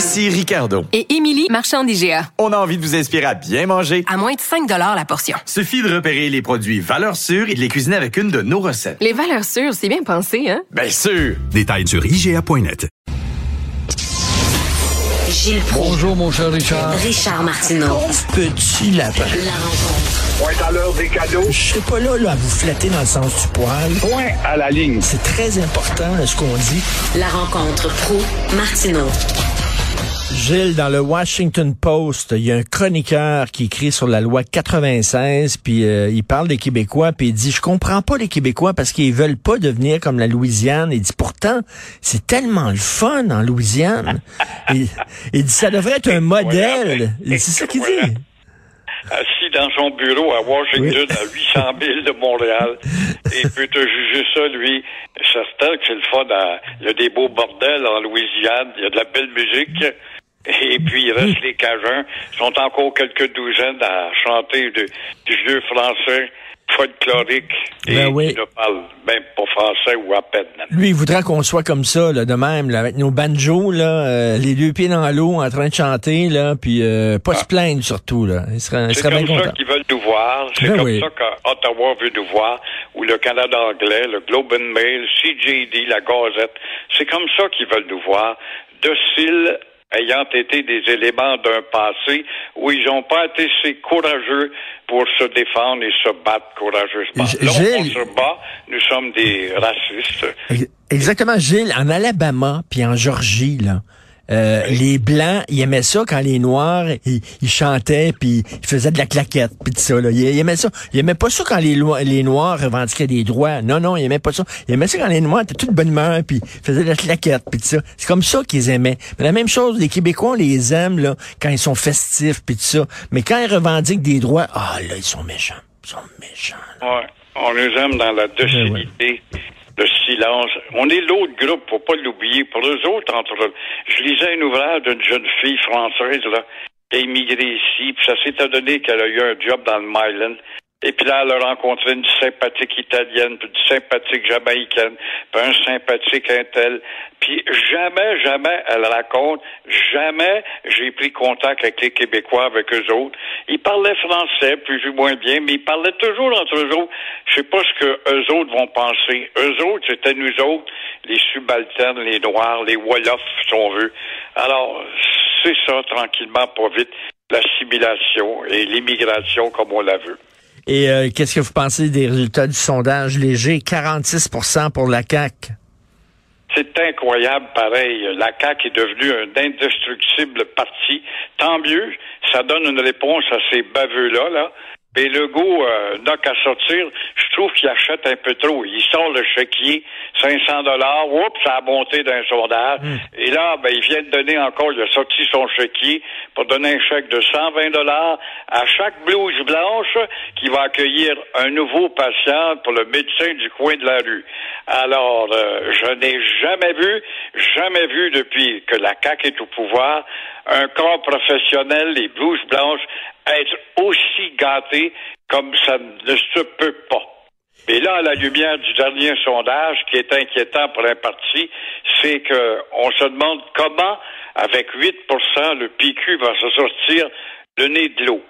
Ici Ricardo. et Émilie, marchand d'IGA. On a envie de vous inspirer à bien manger. À moins de 5 la portion. Suffit de repérer les produits valeurs sûres et de les cuisiner avec une de nos recettes. Les valeurs sûres, c'est bien pensé, hein? Bien sûr! Détails sur IGA.net. Gilles Proulx, Bonjour, mon cher Richard. Richard Martineau. Petit lapin. La rencontre. Point à l'heure des cadeaux. Je serai pas là, là à vous flatter dans le sens du poil. Point à la ligne. C'est très important ce qu'on dit. La rencontre pro martineau Gilles, dans le Washington Post, il y a un chroniqueur qui écrit sur la loi 96, puis euh, il parle des Québécois, puis il dit, je comprends pas les Québécois parce qu'ils veulent pas devenir comme la Louisiane. Il dit, pourtant, c'est tellement le fun en Louisiane. il, il dit, ça devrait être un modèle. C'est ça qu'il dit. Assis dans son bureau à Washington, à 800 000 de Montréal, et peut te juger ça, lui. Certain que c'est le fun. à- Il y a des beaux bordels en Louisiane, il y a de la belle musique. Et puis, il reste les Cajuns. Ils sont encore quelques douzaines à chanter de- du vieux français folklorique et Ben oui. ne parlent même pas français ou à peine. Lui, il voudrait qu'on soit comme ça, là, de même, là, avec nos banjos, là, euh, les deux pieds dans l'eau, en train de chanter, là, puis euh, pas se plaindre surtout, là. Il serait, il C'est serait bien comme ça content. qu'ils veulent nous voir. C'est Ben comme oui. ça qu'Ottawa veut nous voir, ou le Canada anglais, le Globe and Mail, CJD, la Gazette. C'est comme ça qu'ils veulent nous voir, dociles ayant été des éléments d'un passé où ils n'ont pas été si courageux pour se défendre et se battre courageusement. G- Là, on se bat, nous sommes des racistes. Ex- Exactement, Gilles. En Alabama puis en Georgie, là, euh, les Blancs, ils aimaient ça quand les Noirs, ils, ils chantaient puis ils faisaient de la claquette puis tout ça. Là. Ils, ils aimaient ça. Ils aimaient pas ça quand les, les Noirs revendiquaient des droits. Non, non, ils aimaient pas ça. Ils aimaient ça quand les Noirs étaient toutes de bonne humeur puis ils faisaient de la claquette puis tout ça. C'est comme ça qu'ils aimaient. Mais la même chose, les Québécois, on les aime là quand ils sont festifs puis tout ça. Mais quand ils revendiquent des droits, ah là, ils sont méchants. Ils sont méchants. là. Ouais. On les aime dans la docilité, le silence. On est l'autre groupe, faut pas l'oublier. Pour eux autres, entre je lisais un ouvrage d'une jeune fille française là, qui a immigré ici, puis ça s'est donné qu'elle a eu un job dans le Myland. Et puis là, elle a rencontré une sympathique italienne, puis une sympathique jamaïcaine, puis un sympathique intel. Puis jamais, jamais, elle raconte, jamais j'ai pris contact avec les Québécois, avec eux autres. Ils parlaient français, plus ou moins bien, mais ils parlaient toujours entre eux autres. Je sais pas ce que eux autres vont penser. Eux autres, c'était nous autres, les subalternes, les Noirs, les Wolofs, si on veut. Alors, c'est ça, tranquillement, pas vite, l'assimilation et l'immigration comme on la veut. Et euh, qu'est-ce que vous pensez des résultats du sondage léger? 46% pour la CAQ. C'est incroyable, pareil. La CAQ est devenue un indestructible parti. Tant mieux, ça donne une réponse à ces baveux-là, là. Mais Legault euh, n'a qu'à sortir. Je trouve qu'il achète un peu trop. Il sort le chéquier, 500 dollars. Oups, ça a monté d'un sondage. Et là, ben, il vient de donner encore, il a sorti son chéquier pour donner un chèque de 120 dollars à chaque blouse blanche qui va accueillir un nouveau patient pour le médecin du coin de la rue. Alors, euh, je n'ai jamais vu, jamais vu depuis que la CAQ est au pouvoir, un corps professionnel, les blouses blanches, être aussi gâté comme ça ne se peut pas. Et là, à la lumière du dernier sondage, qui est inquiétant pour un parti, c'est que on se demande comment, avec 8% le PQ va se sortir le nez de l'eau.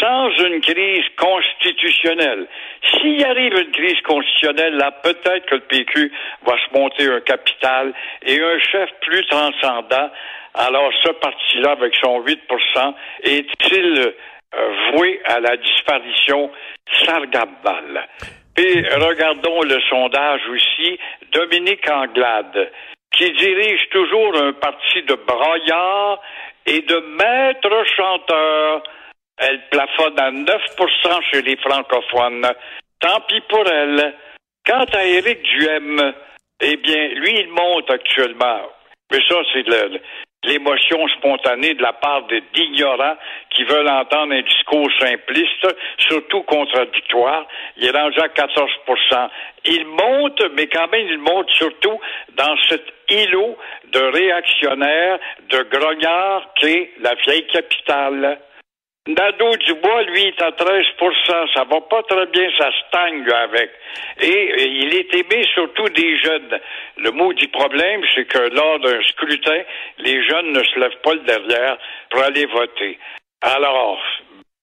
Sans une crise constitutionnelle. S'il arrive une crise constitutionnelle, là, peut-être que le PQ va se monter un capital et un chef plus transcendant. Alors, ce parti-là, avec son 8% est-il euh, voué à la disparition? Ça regarde mal. Et regardons le sondage aussi. Dominique Anglade, qui dirige toujours un parti de braillards et de maîtres chanteurs. Elle plafonne à 9% chez les francophones. Tant pis pour elle. Quant à Éric Duhem, eh bien, lui, il monte actuellement. Mais ça, c'est l'émotion spontanée de la part d'ignorants qui veulent entendre un discours simpliste, surtout contradictoire. Il est rendu à 14% Il monte, mais quand même, il monte surtout dans cet îlot de réactionnaires, de grognards qu'est la vieille capitale. Nadeau Dubois, lui, est à 13% Ça va pas très bien, ça stagne, avec. Et, et il est aimé surtout des jeunes. Le mot du problème, c'est que lors d'un scrutin, les jeunes ne se lèvent pas le derrière pour aller voter. Alors,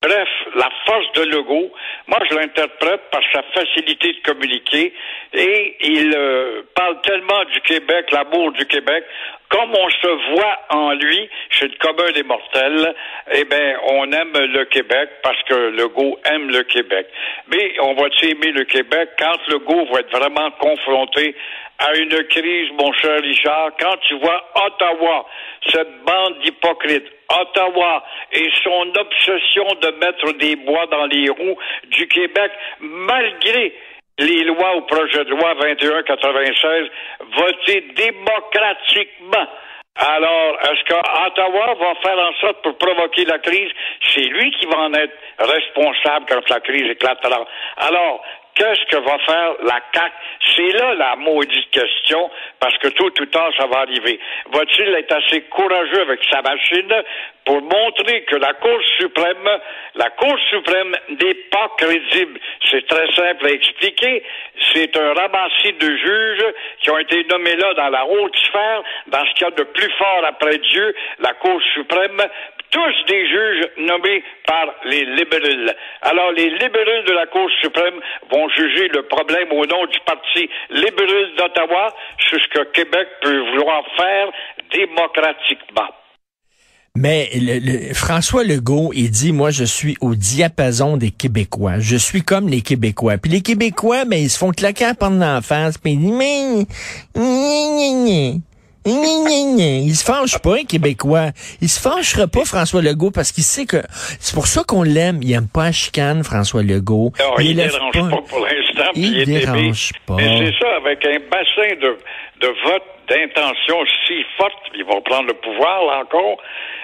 bref, la force de Legault, moi, je l'interprète par sa facilité de communiquer et il euh, parle tellement du Québec, l'amour du Québec, comme on se voit en lui, chez le commun des mortels, eh bien, on aime le Québec parce que Legault aime le Québec. Mais on va-tu aimer le Québec quand Legault va être vraiment confronté à une crise, mon cher Richard, quand tu vois Ottawa, cette bande d'hypocrites, Ottawa et son obsession de mettre des bois dans les roues du Québec, malgré les lois au projet de loi 2196 votées démocratiquement. Alors, est-ce qu'Ottawa va faire en sorte pour provoquer la crise? C'est lui qui va en être responsable quand la crise éclatera. Alors, qu'est-ce que va faire la CAQ? C'est là la maudite question, parce que tôt ou tard, ça va arriver. Va-t-il être assez courageux avec sa machine pour montrer que la Cour suprême, la Cour suprême n'est pas crédible? C'est très simple à expliquer. C'est un ramassis de juges qui ont été nommés là dans la haute sphère, dans ce qu'il y a de plus fort après Dieu, la Cour suprême, tous des juges nommés par les libéraux. Alors, les libéraux de la Cour suprême vont juger le problème au nom du Parti libéral d'Ottawa sur ce que Québec peut vouloir faire démocratiquement. Mais le- le- François Legault, il dit, moi, je suis au diapason des Québécois. Je suis comme les Québécois. Puis les Québécois, ben, ils se font claquer porte d'en face. Puis ils disent, mais... Il se fâche pas, un Québécois. Il se fâchera pas, François Legault, parce qu'il sait que... C'est pour ça qu'on l'aime. Il aime pas la chicane, François Legault. Non, il élève dérange pas. pour l'instant, Il il dérange pas. Mais c'est ça, avec un bassin de, de vote, d'intention si forte, ils vont prendre le pouvoir, là, encore,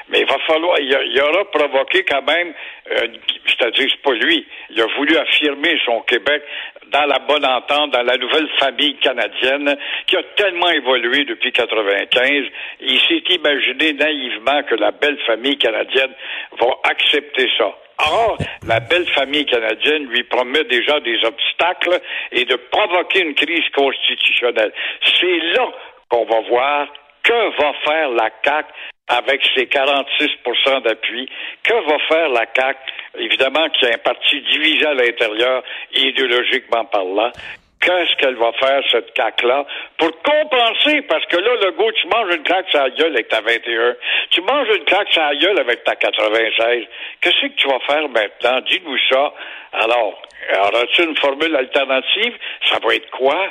mais il va falloir, il, aura provoqué quand même, euh, c'est-à-dire, c'est pas lui, il a voulu affirmer son Québec dans la bonne entente, dans la nouvelle famille canadienne, qui a tellement évolué depuis 95. Il s'est imaginé naïvement que la belle famille canadienne va accepter ça. Or, la belle famille canadienne lui promet déjà des obstacles et de provoquer une crise constitutionnelle. C'est là qu'on va voir que va faire la CAQ avec ses 46% d'appui. Que va faire la CAQ, évidemment, qui est un parti divisé à l'intérieur, idéologiquement parlant. Qu'est-ce qu'elle va faire, cette CAQ-là, pour compenser? Parce que là, le goût, tu manges une claque sur la gueule avec ta 21. Tu manges une claque sur la gueule avec ta 96. Qu'est-ce que tu vas faire maintenant? Dis-nous ça. Alors, auras-tu une formule alternative? Ça va être quoi?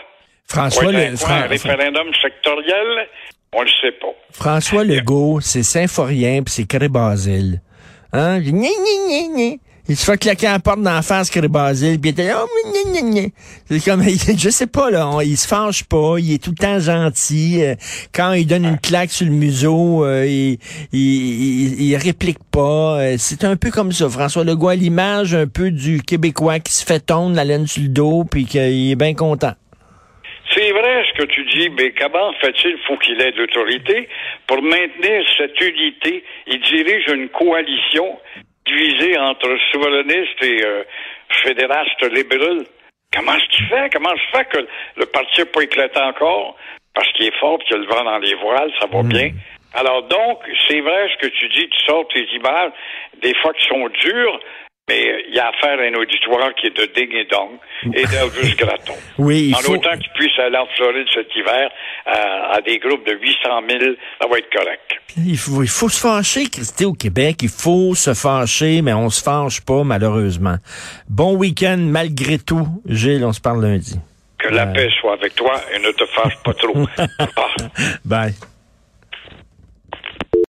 François, le, ben, quoi, un référendum sectoriel? On le sait pas. François Legault, c'est Symphorien puis c'est Cré-Basile. Hein? Gna, gna, gna, gna. Il se fait claquer à la porte d'en face, Cré-Basile, puis il était là, oh, gna, gna, gna. C'est comme, je sais pas, là, on- il se fâche pas, il est tout le temps gentil. euh, Quand il donne une claque sur le museau, euh, il, il, il, il réplique pas. euh, C'est un peu comme ça, François Legault, à l'image un peu du Québécois qui se fait tondre la laine sur le dos, puis qu'il est bien content. Que tu dis, mais comment fait-il, faut qu'il ait l'autorité pour maintenir cette unité? Il dirige une coalition divisée entre souverainistes et euh, fédérastes libéraux. Comment est-ce qu'il fait? Comment se fait que le parti n'a pas éclaté encore? Parce qu'il est fort, puis qu'il a le vent dans les voiles, ça va bien. Alors donc, c'est vrai ce que tu dis, tu sors tes images, des fois qui sont dures, mais euh, il y a affaire à un auditoire qui est de ding et dong et d'Elvis Gratton. Oui, il en faut- autant qu'il puisse aller en Floride cet hiver à, à des groupes de 800 000, ça va être correct. Il faut, il faut se fâcher, Christy, au Québec. Il faut se fâcher, mais on se fâche pas, malheureusement. Bon week-end, malgré tout. Gilles, on se parle lundi. Que la paix soit avec toi et ne te fâche pas trop. Bye.